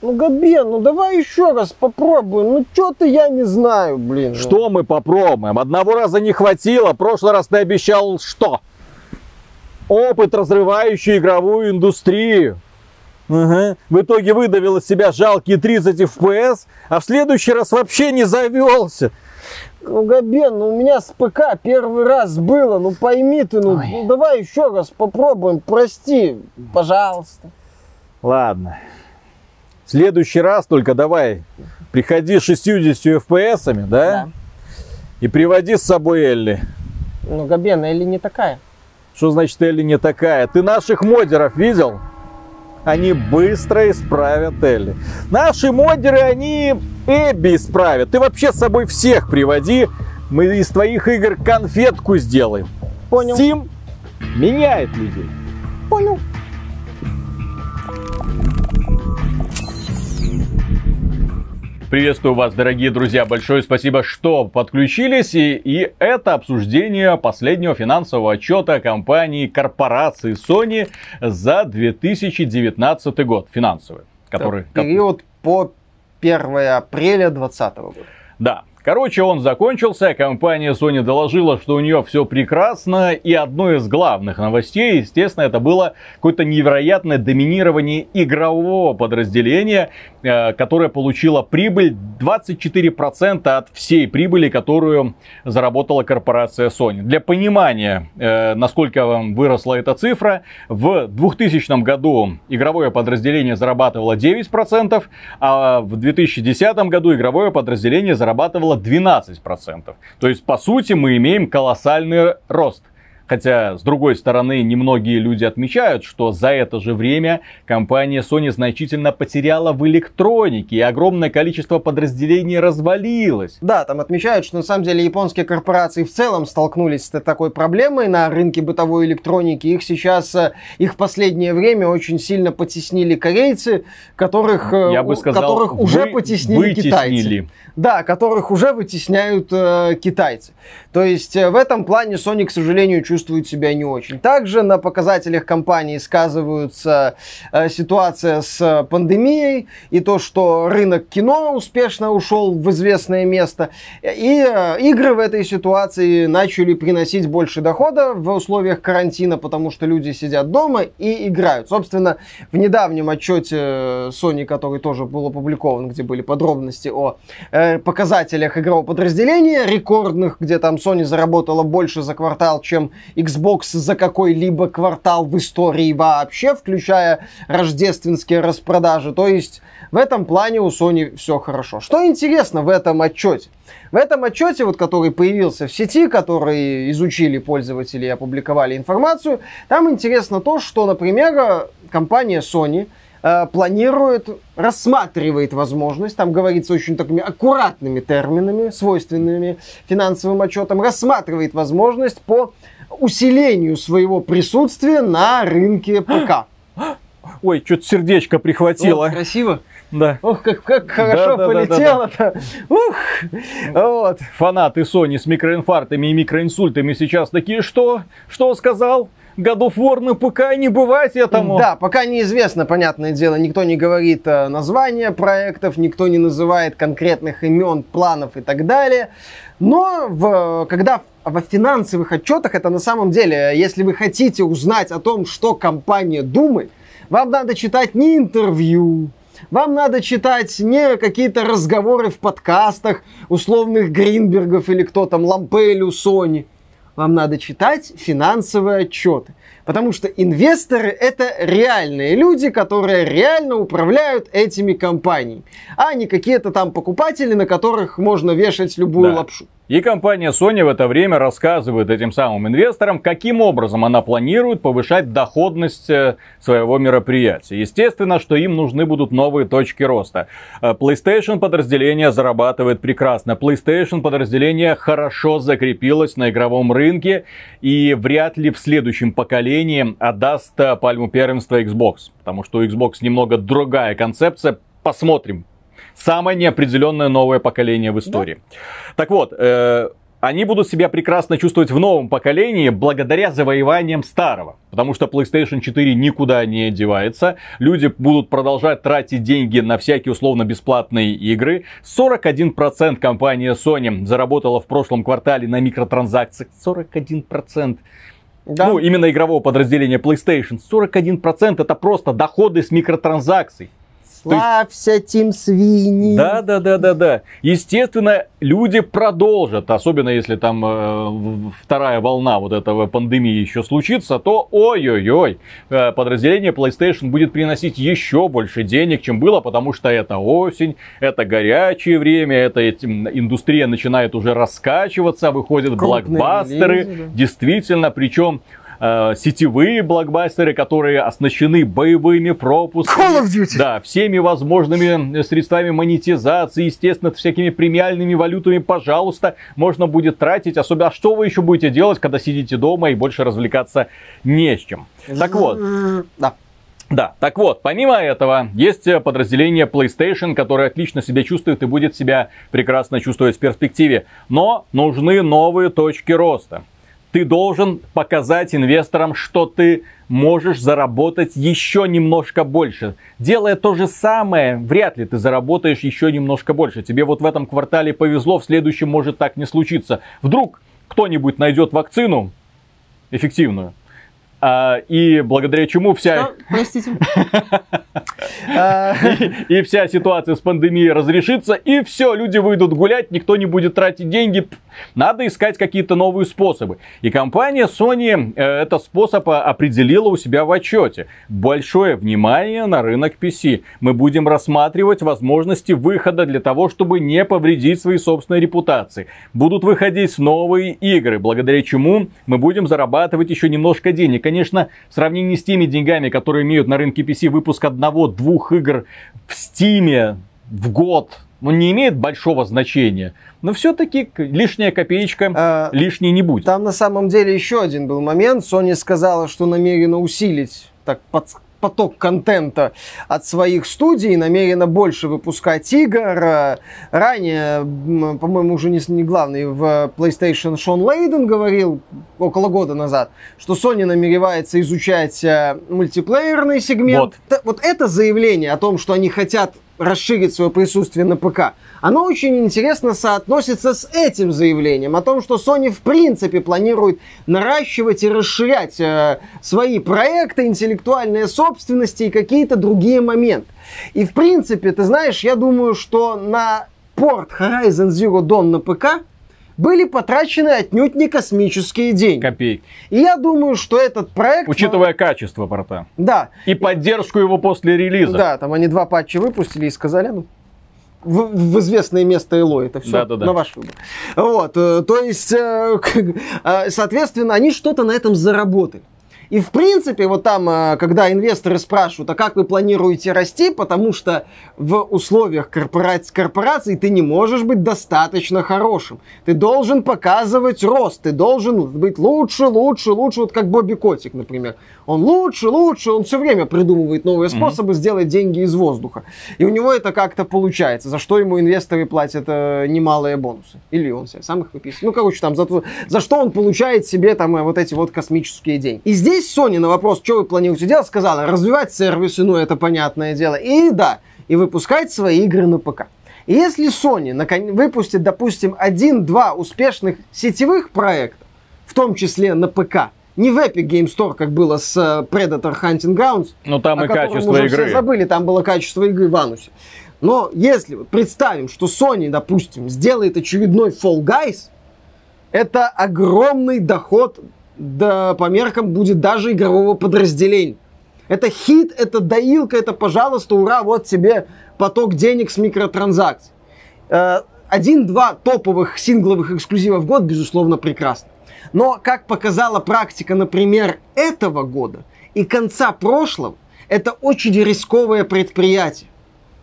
Ну, Габен, ну давай еще раз попробуем. Ну, что-то я не знаю, блин. ну. Что мы попробуем? Одного раза не хватило. В прошлый раз ты обещал что? Опыт, разрывающий игровую индустрию. Ага. В итоге выдавил из себя жалкие 30 FPS, а в следующий раз вообще не завелся. Ну, Габен, ну у меня с ПК первый раз было. Ну, пойми ты, ну, Ой. ну, давай еще раз попробуем. Прости, пожалуйста. Ладно. В следующий раз только давай приходи с 60 FPS, да? И приводи с собой Элли. Ну, Габен, Элли не такая. Что значит Элли не такая? Ты наших модеров видел? Они быстро исправят Элли. Наши модеры, они Эбби исправят. Ты вообще с собой всех приводи. Мы из твоих игр конфетку сделаем. Понял. Steam меняет людей. Понял. Приветствую вас, дорогие друзья. Большое спасибо, что подключились. И, и это обсуждение последнего финансового отчета компании корпорации Sony за 2019 год. Финансовый. Который, Период по 1 апреля 2020 года. Да. Короче, он закончился, компания Sony доложила, что у нее все прекрасно, и одной из главных новостей, естественно, это было какое-то невероятное доминирование игрового подразделения, э, которое получило прибыль 24% от всей прибыли, которую заработала корпорация Sony. Для понимания, э, насколько вам выросла эта цифра, в 2000 году игровое подразделение зарабатывало 9%, а в 2010 году игровое подразделение зарабатывало 12%. То есть, по сути, мы имеем колоссальный рост. Хотя, с другой стороны, немногие люди отмечают, что за это же время компания Sony значительно потеряла в электронике, и огромное количество подразделений развалилось. Да, там отмечают, что на самом деле японские корпорации в целом столкнулись с такой проблемой на рынке бытовой электроники. Их сейчас, э, их в последнее время очень сильно потеснили корейцы, которых, э, Я бы сказал, которых уже вы- потеснили китайцы. вытеснили. Да, которых уже вытесняют э, китайцы. То есть э, в этом плане Sony, к сожалению, чувствует себя не очень. Также на показателях компании сказываются э, ситуация с пандемией и то, что рынок кино успешно ушел в известное место. И э, игры в этой ситуации начали приносить больше дохода в условиях карантина, потому что люди сидят дома и играют. Собственно, в недавнем отчете э, Sony, который тоже был опубликован, где были подробности о э, показателях игрового подразделения рекордных, где там Sony заработала больше за квартал, чем Xbox за какой-либо квартал в истории вообще, включая рождественские распродажи. То есть в этом плане у Sony все хорошо. Что интересно в этом отчете? В этом отчете, вот, который появился в сети, который изучили пользователи и опубликовали информацию, там интересно то, что, например, компания Sony э, планирует, рассматривает возможность, там говорится очень такими аккуратными терминами, свойственными финансовым отчетам, рассматривает возможность по усилению своего присутствия на рынке ПК. Ой, что-то сердечко прихватило. О, красиво. Да. Ох, как, как хорошо Да-да-да-да-да. полетело-то. Ух. Вот. Фанаты Sony с микроинфарктами и микроинсультами сейчас такие, что? Что сказал? God of War на ПК не бывать этому. Да, пока неизвестно, понятное дело, никто не говорит э, названия проектов, никто не называет конкретных имен, планов и так далее. Но в, когда во финансовых отчетах это на самом деле, если вы хотите узнать о том, что компания думает, вам надо читать не интервью, вам надо читать не какие-то разговоры в подкастах условных Гринбергов или кто там, Лампелю, Sony. Вам надо читать финансовые отчеты. Потому что инвесторы это реальные люди, которые реально управляют этими компаниями, а не какие-то там покупатели, на которых можно вешать любую Да. лапшу. И компания Sony в это время рассказывает этим самым инвесторам, каким образом она планирует повышать доходность э, своего мероприятия. Естественно, что им нужны будут новые точки роста. Э, PlayStation подразделение зарабатывает прекрасно. PlayStation подразделение хорошо закрепилось на игровом рынке и вряд ли в следующем поколении отдаст э, пальму первенства Xbox. Потому что у Xbox немного другая концепция. Посмотрим. Самое неопределенное новое поколение в истории. Так вот, э, они будут себя прекрасно чувствовать в новом поколении благодаря завоеваниям старого. Потому что PlayStation 4 никуда не девается. Люди будут продолжать тратить деньги на всякие условно-бесплатные игры. 41% компания Sony заработала в прошлом квартале на микротранзакциях. 41%. Да. Ну, именно игрового подразделения PlayStation. 41% это просто доходы с микротранзакций. Славься, Тим Свини. Да, да, да, да, да. Естественно, люди продолжат, особенно если там э, вторая волна вот этого пандемии еще случится, то ой-ой-ой, э, подразделение PlayStation будет приносить еще больше денег, чем было, потому что это осень, это горячее время, это индустрия начинает уже раскачиваться, выходят Крупные блокбастеры, релизы, да. действительно, причем э, сетевые блокбастеры, которые оснащены боевыми пропусками. Call of Duty. Да, всеми возможными средствами монетизации, естественно, всякими премиальными валютами, пожалуйста, можно будет тратить. Особенно, а что вы еще будете делать, когда сидите дома и больше развлекаться не с чем? Так вот. Да. Да, так вот, помимо этого, есть подразделение PlayStation, которое отлично себя чувствует и будет себя прекрасно чувствовать в перспективе. Но нужны новые точки роста ты должен показать инвесторам, что ты можешь заработать еще немножко больше. Делая то же самое, вряд ли ты заработаешь еще немножко больше. Тебе вот в этом квартале повезло, в следующем может так не случиться. Вдруг кто-нибудь найдет вакцину эффективную, и благодаря чему вся... Что? Простите. И вся ситуация с пандемией разрешится, и все, люди выйдут гулять, никто не будет тратить деньги. Надо искать какие-то новые способы. И компания Sony э, этот способ определила у себя в отчете. Большое внимание на рынок PC. Мы будем рассматривать возможности выхода для того, чтобы не повредить своей собственной репутации. Будут выходить новые игры, благодаря чему мы будем зарабатывать еще немножко денег конечно, в сравнении с теми деньгами, которые имеют на рынке PC выпуск одного-двух игр в Стиме в год, ну, не имеет большого значения. Но все-таки лишняя копеечка а, лишней не будет. Там на самом деле еще один был момент. Sony сказала, что намерена усилить так под, поток контента от своих студий, намерена больше выпускать игр. Ранее, по-моему, уже не, не главный в PlayStation Шон Лейден говорил около года назад, что Sony намеревается изучать э, мультиплеерный сегмент. Вот. вот это заявление о том, что они хотят расширить свое присутствие на ПК, оно очень интересно соотносится с этим заявлением о том, что Sony в принципе планирует наращивать и расширять э, свои проекты, интеллектуальные собственности и какие-то другие моменты. И в принципе, ты знаешь, я думаю, что на порт Horizon Zero Dawn на ПК были потрачены отнюдь не космические деньги. Копейки. И я думаю, что этот проект... Учитывая качество порта. Да. И поддержку его после релиза. Да, там они два патча выпустили и сказали, ну, в, в известное место Эло. Это все да, да, да. на ваш выбор. Вот, э, то есть, э, э, соответственно, они что-то на этом заработали. И в принципе, вот там, э, когда инвесторы спрашивают, а как вы планируете расти, потому что в условиях корпораций, корпораций ты не можешь быть достаточно хорошим. Ты должен показывать рост, ты должен быть лучше, лучше, лучше, вот как Бобби Котик, например. Он лучше, лучше, он все время придумывает новые способы mm-hmm. сделать деньги из воздуха. И у него это как-то получается, за что ему инвесторы платят э, немалые бонусы. Или он себе сам их выписывает. Ну, короче, там, за, за что он получает себе там э, вот эти вот космические деньги. И здесь здесь Sony на вопрос, что вы планируете делать, сказала, развивать сервисы, ну это понятное дело. И да, и выпускать свои игры на ПК. И если Sony выпустит, допустим, один-два успешных сетевых проекта, в том числе на ПК, не в Epic Game Store, как было с э, Predator Hunting Grounds, ну там и качество уже игры. Все забыли, там было качество игры в анусе. Но если вот представим, что Sony, допустим, сделает очередной Fall Guys, это огромный доход да, по меркам будет даже игрового подразделения. Это хит, это доилка, это, пожалуйста, ура, вот тебе поток денег с микротранзакций. Э, один-два топовых сингловых эксклюзива в год, безусловно, прекрасно. Но, как показала практика, например, этого года и конца прошлого, это очень рисковое предприятие.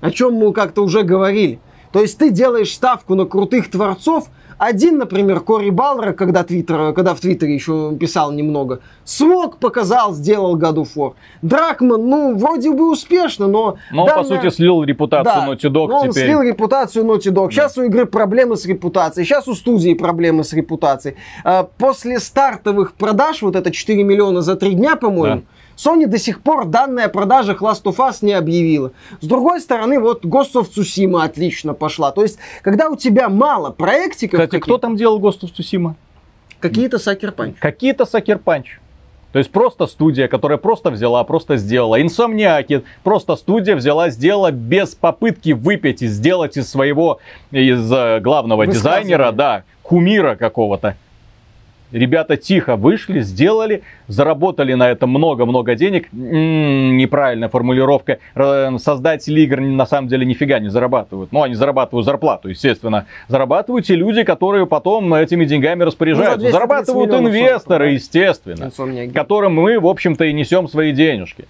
О чем мы как-то уже говорили. То есть ты делаешь ставку на крутых творцов, один, например, Кори Баллер, когда, твиттер, когда в Твиттере еще писал немного, смог, показал, сделал of War. Дракман, ну, вроде бы успешно, но... Но данная... по сути, слил репутацию да, Naughty Dog но он теперь. слил репутацию Naughty Dog. Сейчас да. у игры проблемы с репутацией, сейчас у студии проблемы с репутацией. А, после стартовых продаж, вот это 4 миллиона за 3 дня, по-моему, да Sony до сих пор данные о продажах Last of Us не объявила. С другой стороны, вот Ghost of Tsushima отлично пошла. То есть, когда у тебя мало проектиков... Кстати, кто там делал Ghost of Tsushima? Какие-то Sucker Punch. Какие-то Sucker Punch. То есть просто студия, которая просто взяла, просто сделала. Инсомниаки, просто студия взяла, сделала без попытки выпить и сделать из своего, из э, главного дизайнера, да, кумира какого-то. Ребята тихо вышли, сделали, заработали на этом много-много денег. М-м, неправильная формулировка. Создатели игр на самом деле нифига не зарабатывают. Ну, они зарабатывают зарплату, естественно. Зарабатывают те люди, которые потом этими деньгами распоряжаются. Ну, зарабатывают инвесторы, естественно. Которым мы, в общем-то, и несем свои денежки.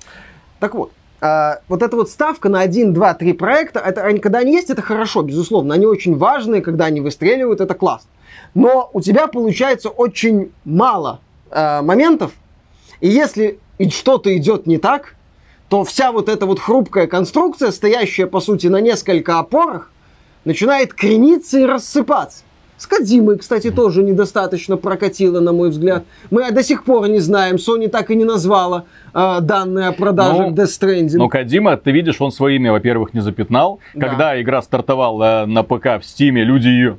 Так вот, а, вот эта вот ставка на 1, 2, 3 проекта, это, когда они есть, это хорошо, безусловно. Они очень важные, когда они выстреливают, это классно но у тебя получается очень мало э, моментов, и если что-то идет не так, то вся вот эта вот хрупкая конструкция, стоящая по сути на несколько опорах, начинает крениться и рассыпаться. С Кадимой, кстати, тоже недостаточно прокатило, на мой взгляд. Мы до сих пор не знаем, Sony так и не назвала э, данные о продажах ну, Death Stranding. Ну, Кадима, ты видишь, он свое имя, во-первых, не запятнал. Да. Когда игра стартовала на ПК в Стиме, люди ее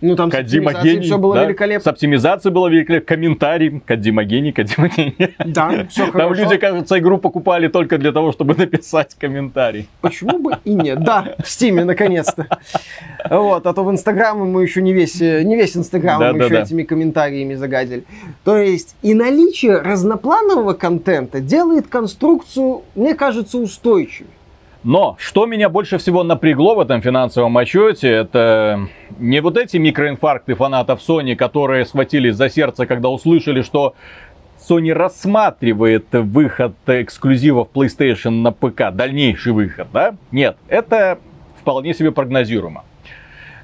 ну, там Кадима с гений, все было да? великолепно. С оптимизацией было великолепно. Комментарий. Кадима гений, Кадима гений. Да, все хорошо. Там люди, кажется, игру покупали только для того, чтобы написать комментарий. Почему бы и нет? Да, в Стиме, наконец-то. Вот, а то в Инстаграме мы еще не весь, не весь Инстаграм да, мы да, еще да. этими комментариями загадили. То есть и наличие разнопланового контента делает конструкцию, мне кажется, устойчивой. Но что меня больше всего напрягло в этом финансовом отчете, это не вот эти микроинфаркты фанатов Sony, которые схватились за сердце, когда услышали, что Sony рассматривает выход эксклюзивов PlayStation на ПК, дальнейший выход, да? Нет, это вполне себе прогнозируемо.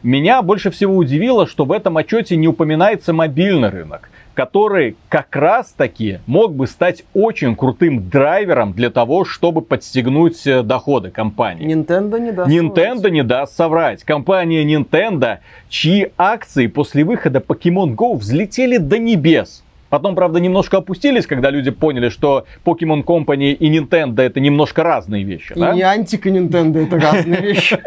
Меня больше всего удивило, что в этом отчете не упоминается мобильный рынок который как раз таки мог бы стать очень крутым драйвером для того, чтобы подстегнуть э, доходы компании. Nintendo не даст Nintendo соврать. не даст соврать. Компания Nintendo, чьи акции после выхода Pokemon Go взлетели до небес. Потом, правда, немножко опустились, когда люди поняли, что Pokemon Company и Nintendo это немножко разные вещи. И да? Антик и Nintendo это разные вещи.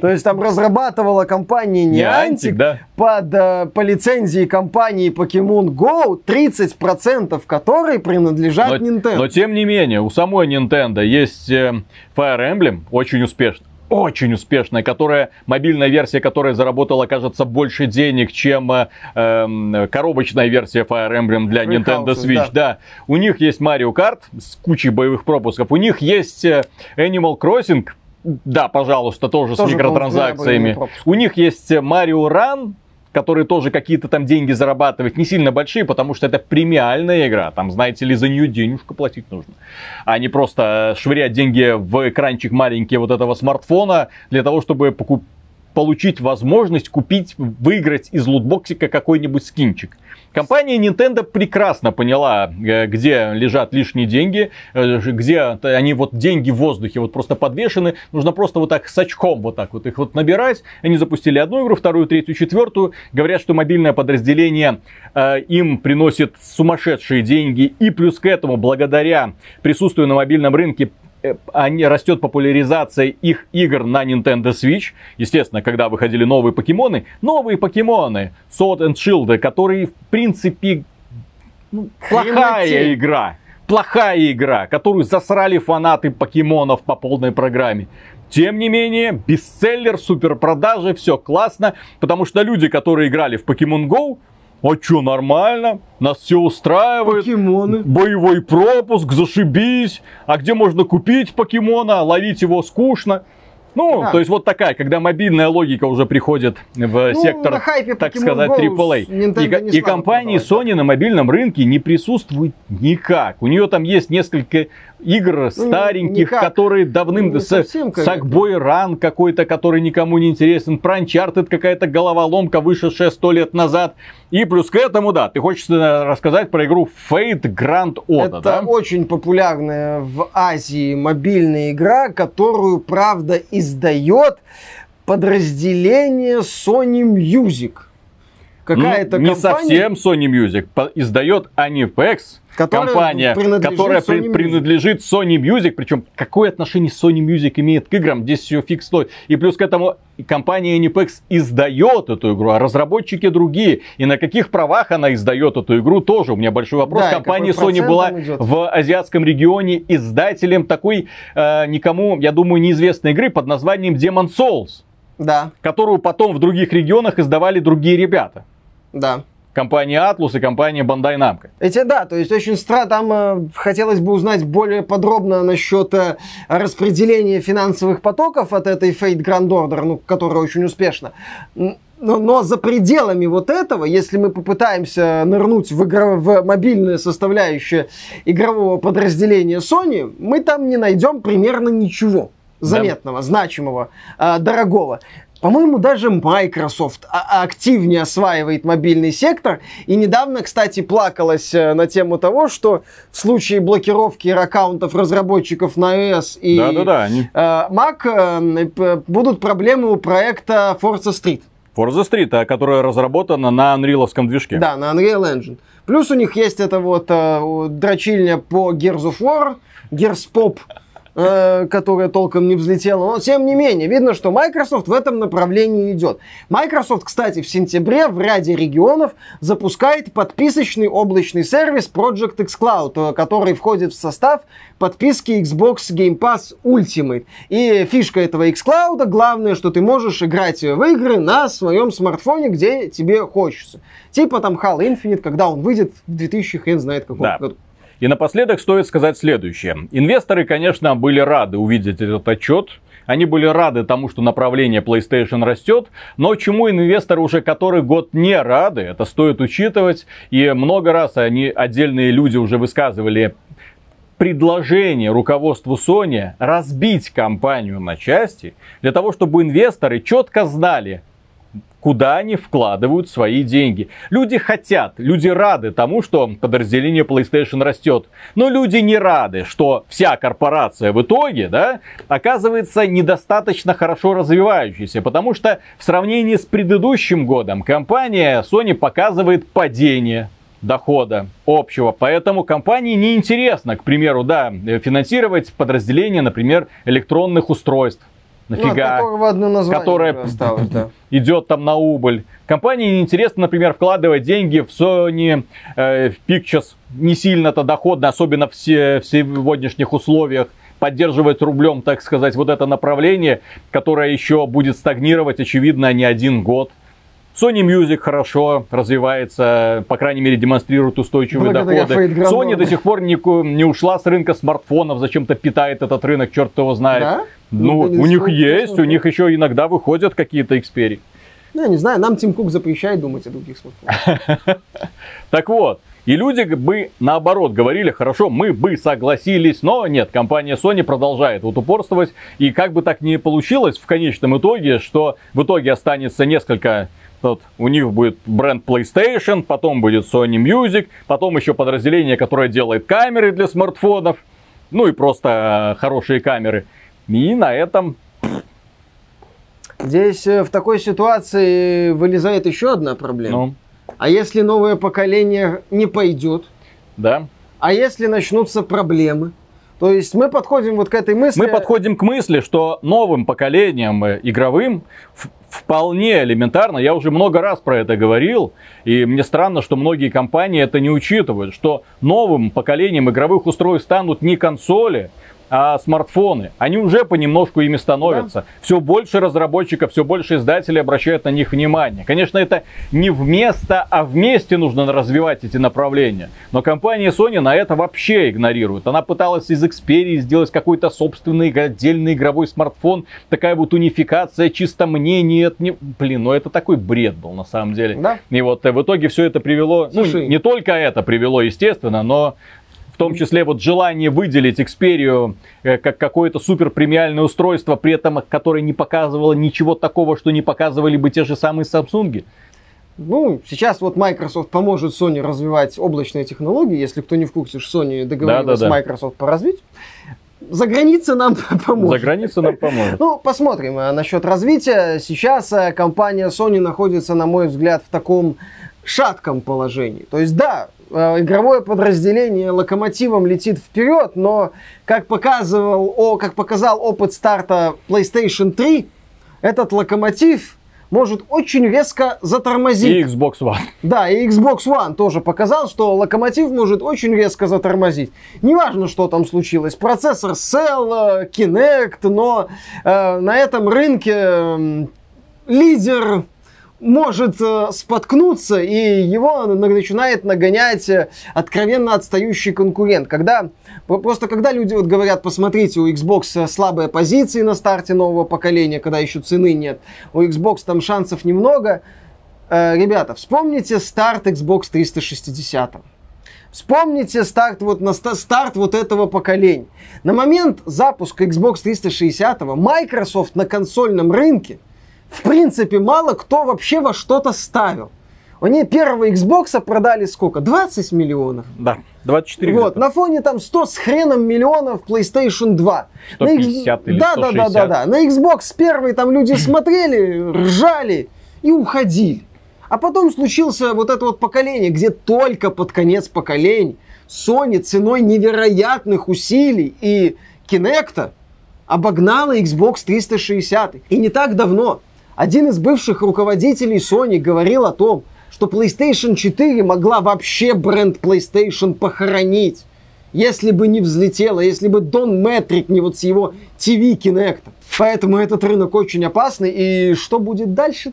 То есть там разрабатывала компания Антик, под э, по лицензии компании Pokemon Go, 30% которой принадлежат Nintendo. Но тем не менее, у самой Nintendo есть э, Fire Emblem, очень успешный очень успешная, которая мобильная версия, которая заработала, кажется, больше денег, чем э, эм, коробочная версия Fire Emblem для Free Nintendo Houses, Switch. Да. да, у них есть Mario Kart с кучей боевых пропусков, у них есть э, Animal Crossing, да, пожалуйста, тоже, тоже с микротранзакциями. У них есть Mario Run, которые тоже какие-то там деньги зарабатывают, не сильно большие, потому что это премиальная игра. Там, знаете ли, за нее денежку платить нужно. А не просто швырять деньги в экранчик маленький вот этого смартфона для того, чтобы покупать получить возможность купить, выиграть из лутбоксика какой-нибудь скинчик. Компания Nintendo прекрасно поняла, э, где лежат лишние деньги, э, где они вот деньги в воздухе вот просто подвешены. Нужно просто вот так с очком вот так вот их вот набирать. Они запустили одну игру, вторую, третью, четвертую. Говорят, что мобильное подразделение э, им приносит сумасшедшие деньги. И плюс к этому, благодаря присутствию на мобильном рынке они, растет популяризация их игр на Nintendo Switch. Естественно, когда выходили новые покемоны, новые покемоны Sword and Shield, которые в принципе ну, плохая игра. Плохая игра, которую засрали фанаты покемонов по полной программе. Тем не менее, бестселлер, суперпродажи, все классно, потому что люди, которые играли в Pokemon Go, а чё, нормально? Нас все устраивает. Покемоны. Боевой пропуск, зашибись. А где можно купить покемона? Ловить его скучно. Ну, Да. то есть вот такая, когда мобильная логика уже приходит в Ну, сектор, хайпе так Pokemon сказать, Go AAA. И, и компании Sony на мобильном рынке не присутствует никак. У нее там есть несколько игр стареньких, никак. которые давным... Не с- совсем. Sackboy Run какой-то, который никому не интересен. Uncharted какая-то головоломка, вышедшая сто лет назад. И плюс к этому, да, ты хочешь э, рассказать про игру Fate Grand Auto, Это да? очень популярная в Азии мобильная игра, которую, правда, издает подразделение Sony Music. Какая-то Ну, не компания, совсем Sony Music. По- Издает Anipex, Которая компания, принадлежит которая Sony принадлежит Sony Music. Причем какое отношение Sony Music имеет к играм? Здесь все фиг стоит. И плюс к этому компания Anipex издает эту игру, а разработчики другие. И на каких правах она издает эту игру тоже? У меня большой вопрос. Да, компания Sony была в азиатском регионе издателем такой э, никому, я думаю, неизвестной игры под названием Demon Souls, Да, которую потом в других регионах издавали другие ребята. Да. Компания Atlus и компания Bandai Namco. Эти, да, то есть очень странно, там э, хотелось бы узнать более подробно насчет э, распределения финансовых потоков от этой Fate Grand Order, ну, которая очень успешна. Но, но за пределами вот этого, если мы попытаемся нырнуть в, игро- в мобильную составляющую игрового подразделения Sony, мы там не найдем примерно ничего заметного, значимого, э, дорогого. По-моему, даже Microsoft а- активнее осваивает мобильный сектор. И недавно, кстати, плакалась э, на тему того, что в случае блокировки аккаунтов разработчиков на iOS и Да-да-да, они... э, Mac э, будут проблемы у проекта Forza Street. Forza Street, которая разработана на анриловском движке. Да, на Unreal Engine. Плюс у них есть эта вот э, дрочильня по Gears of War, Gears Pop, э, которая толком не взлетела. Но тем не менее, видно, что Microsoft в этом направлении идет. Microsoft, кстати, в сентябре в ряде регионов запускает подписочный облачный сервис Project X Cloud, э, который входит в состав подписки Xbox Game Pass Ultimate. И фишка этого xCloud, главное, что ты можешь играть в игры на своем смартфоне, где тебе хочется. Типа там Halo Infinite, когда он выйдет в 2000 хрен знает каком Да. году. И напоследок стоит сказать следующее. Инвесторы, конечно, были рады увидеть этот отчет. Они были рады тому, что направление PlayStation растет, но чему инвесторы уже который год не рады, это стоит учитывать. И много раз они, отдельные люди уже высказывали предложение руководству Sony разбить компанию на части, для того, чтобы инвесторы четко знали, куда они вкладывают свои деньги. Люди хотят, люди рады тому, что подразделение PlayStation растет. Но люди не рады, что вся корпорация в итоге, да, оказывается недостаточно хорошо развивающейся. Потому что в сравнении с предыдущим годом компания Sony показывает падение дохода общего. Поэтому компании неинтересно, к примеру, да, финансировать подразделение, например, электронных устройств. Ну, Нафига? которого одно которая осталось, да. идет там на убыль. Компании неинтересно, например, вкладывать деньги в Sony э, в Pictures. Не сильно-то доходно, особенно в, се- в сегодняшних условиях. Поддерживать рублем, так сказать, вот это направление, которое еще будет стагнировать, очевидно, не один год. Sony Music хорошо развивается, по крайней мере, демонстрирует устойчивые Благодаря доходы. Sony до сих пор не, не ушла с рынка смартфонов, зачем-то питает этот рынок, черт его знает. Да? Ну, Ну, у них есть, у них еще иногда выходят какие-то Xperia. Ну, я не знаю, нам Тим Кук запрещает думать о других смартфонах. Так вот, и люди бы наоборот говорили, хорошо, мы бы согласились, но нет, компания Sony продолжает вот упорствовать. И как бы так ни получилось в конечном итоге, что в итоге останется несколько вот, у них будет бренд PlayStation, потом будет Sony Music, потом еще подразделение, которое делает камеры для смартфонов, ну и просто э, хорошие камеры. И на этом, Здесь э, в такой ситуации вылезает еще одна проблема. ну, А если новое поколение не пойдет? да. А если начнутся проблемы? То есть мы подходим вот к этой мысли. Мы подходим к мысли, что новым поколением э, игровым вполне элементарно, я уже много раз про это говорил, и мне странно, что многие компании это не учитывают, что новым поколением игровых устройств станут не консоли, а смартфоны. Они уже понемножку ими становятся. Да. Все больше разработчиков, все больше издателей обращают на них внимание. Конечно, это не вместо, а вместе нужно развивать эти направления. Но компания Sony на это вообще игнорирует. Она пыталась из Xperia сделать какой-то собственный отдельный игровой смартфон. Такая вот унификация, чисто мне нет. Не... Блин, ну это такой бред был на самом деле. Да. И вот э, в итоге все это привело, ну, Слушай, ну не только это привело, естественно, но в том числе вот желание выделить Xperia э, как какое-то супер премиальное устройство, при этом которое не показывало ничего такого, что не показывали бы те же самые Samsung. Ну, сейчас вот Microsoft поможет Sony развивать облачные технологии. Если кто не в курсе, Sony договорилась да, да, да. с Microsoft по развитию. За границей нам поможет. За границей нам поможет. Ну, посмотрим а, насчет развития. Сейчас а, компания Sony находится, на мой взгляд, в таком шатком положении. То есть, да, Э, игровое подразделение локомотивом летит вперед, но как показывал, о, как показал опыт старта PlayStation 3, этот локомотив может очень резко затормозить. И Xbox One. Да, и Xbox One тоже показал, что локомотив может очень резко затормозить. Неважно, что там случилось. Процессор Cell, э, Kinect, но э, на этом рынке э, лидер может э, споткнуться, и его начинает нагонять э, откровенно отстающий конкурент. Когда, просто когда люди вот говорят, посмотрите, у Xbox э, слабые позиции на старте нового поколения, когда еще цены нет, у Xbox там шансов немного. Ребята, вспомните старт Xbox 360. Вспомните старт вот, на старт вот этого поколения. На момент запуска Xbox 360 Microsoft на консольном рынке в принципе, мало кто вообще во что-то ставил. Они первого Xbox продали сколько? 20 миллионов. Да, 24 Вот, на фоне там 100 с хреном миллионов PlayStation 2. 150 на, или да, 160. Да, да, да, да. На Xbox первый там люди смотрели, ржали и уходили. А потом случился вот это вот поколение, где только под конец поколений Sony ценой невероятных усилий и Kinect обогнала Xbox 360. И не так давно один из бывших руководителей Sony говорил о том, что PlayStation 4 могла вообще бренд PlayStation похоронить, если бы не взлетела, если бы Дон Метрик не вот с его TV Kinect. Поэтому этот рынок очень опасный, и что будет дальше,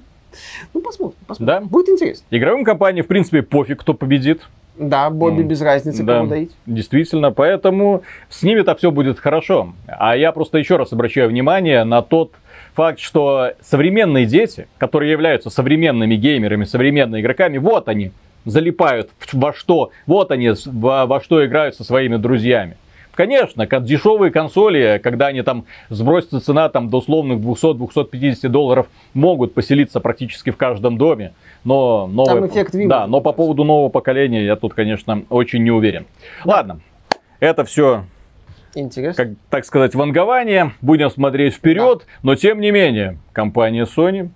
ну, посмотрим, посмотрим. Да. Будет интересно. Игровым компаниям, в принципе, пофиг, кто победит. Да, Бобби mm. без разницы, да, кому доить. Действительно, поэтому с ними-то все будет хорошо. А я просто еще раз обращаю внимание на тот факт, что современные дети, которые являются современными геймерами, современными игроками, вот они залипают во что, вот они во, во что играют со своими друзьями. Конечно, дешевые консоли, когда они там сбросятся цена там до условных 200-250 долларов, могут поселиться практически в каждом доме. Но, новое, там эффект да, но по поводу нового поколения я тут, конечно, очень не уверен. Ладно, это все Интересно. Как, так сказать, вангование. Будем смотреть вперед. Да. Но тем не менее, компания Sony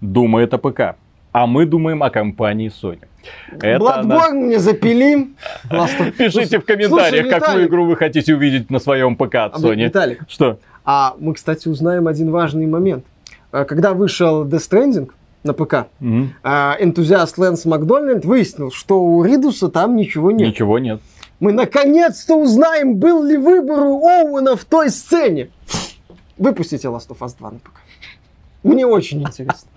думает о ПК. А мы думаем о компании Sony. Это Bloodborne она... не запили. Пишите в комментариях, какую игру вы хотите увидеть на своем ПК от а Sony. Виталик. Что? А мы, кстати, узнаем один важный момент. А, когда вышел Death Stranding на ПК, угу. энтузиаст Лэнс Макдональд выяснил, что у Ридуса там ничего нет. Ничего нет мы наконец-то узнаем, был ли выбор у Оуэна в той сцене. Выпустите Last of Us 2 на ПК. Мне очень интересно.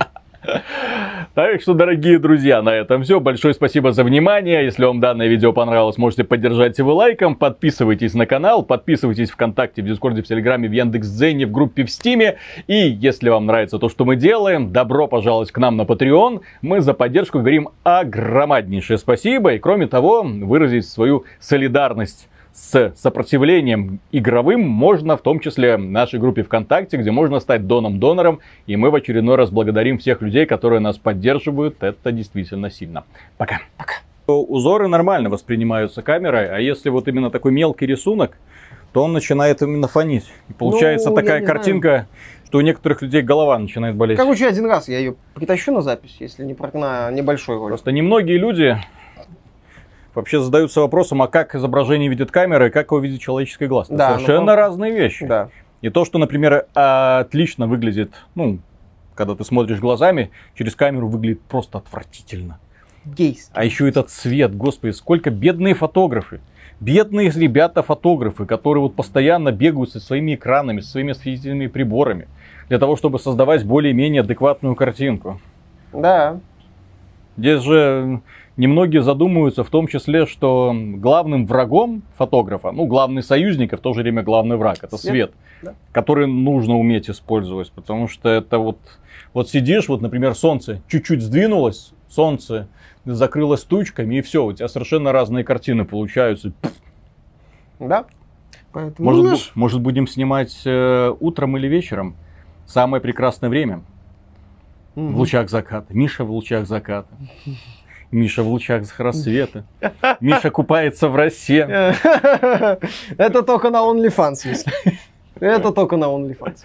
Так что, дорогие друзья, на этом все. Большое спасибо за внимание. Если вам данное видео понравилось, можете поддержать его лайком. Подписывайтесь на канал, подписывайтесь ВКонтакте, в Дискорде, в Телеграме, в Яндекс.Дзене, в группе в Стиме. И если вам нравится то, что мы делаем, добро пожаловать к нам на Patreon. Мы за поддержку говорим огромнейшее спасибо. И кроме того, выразить свою солидарность с сопротивлением игровым можно в том числе в нашей группе ВКонтакте, где можно стать доном-донором. И мы в очередной раз благодарим всех людей, которые нас поддерживают. Это действительно сильно. Пока. Пока. Узоры нормально воспринимаются камерой, а если вот именно такой мелкий рисунок, то он начинает именно фонить. И получается ну, такая картинка, знаю. что у некоторых людей голова начинает болеть. Короче, один раз я ее притащу на запись, если не на небольшой ролик. Просто немногие люди вообще задаются вопросом, а как изображение видит камера и как его видит человеческий глаз. Это да, совершенно ну, разные вещи. Да. И то, что, например, отлично выглядит, ну, когда ты смотришь глазами, через камеру выглядит просто отвратительно. Гейский. А еще этот цвет, господи, сколько бедные фотографы Бедные ребята-фотографы, которые вот постоянно бегают со своими экранами, со своими осветительными приборами, для того, чтобы создавать более-менее адекватную картинку. Да. Здесь же немногие задумываются в том числе, что главным врагом фотографа, ну, главный союзник, и в то же время главный враг, это свет, свет да. который нужно уметь использовать, потому что это вот, вот сидишь, вот, например, солнце чуть-чуть сдвинулось, солнце закрылось тучками, и все, у тебя совершенно разные картины получаются. Да. Поэтому может, наш... может будем снимать э, утром или вечером? Самое прекрасное время. Угу. В лучах заката. Миша в лучах заката. Миша в лучах рассвета. Миша купается в росе. Это только на OnlyFans, если. Это только на OnlyFans.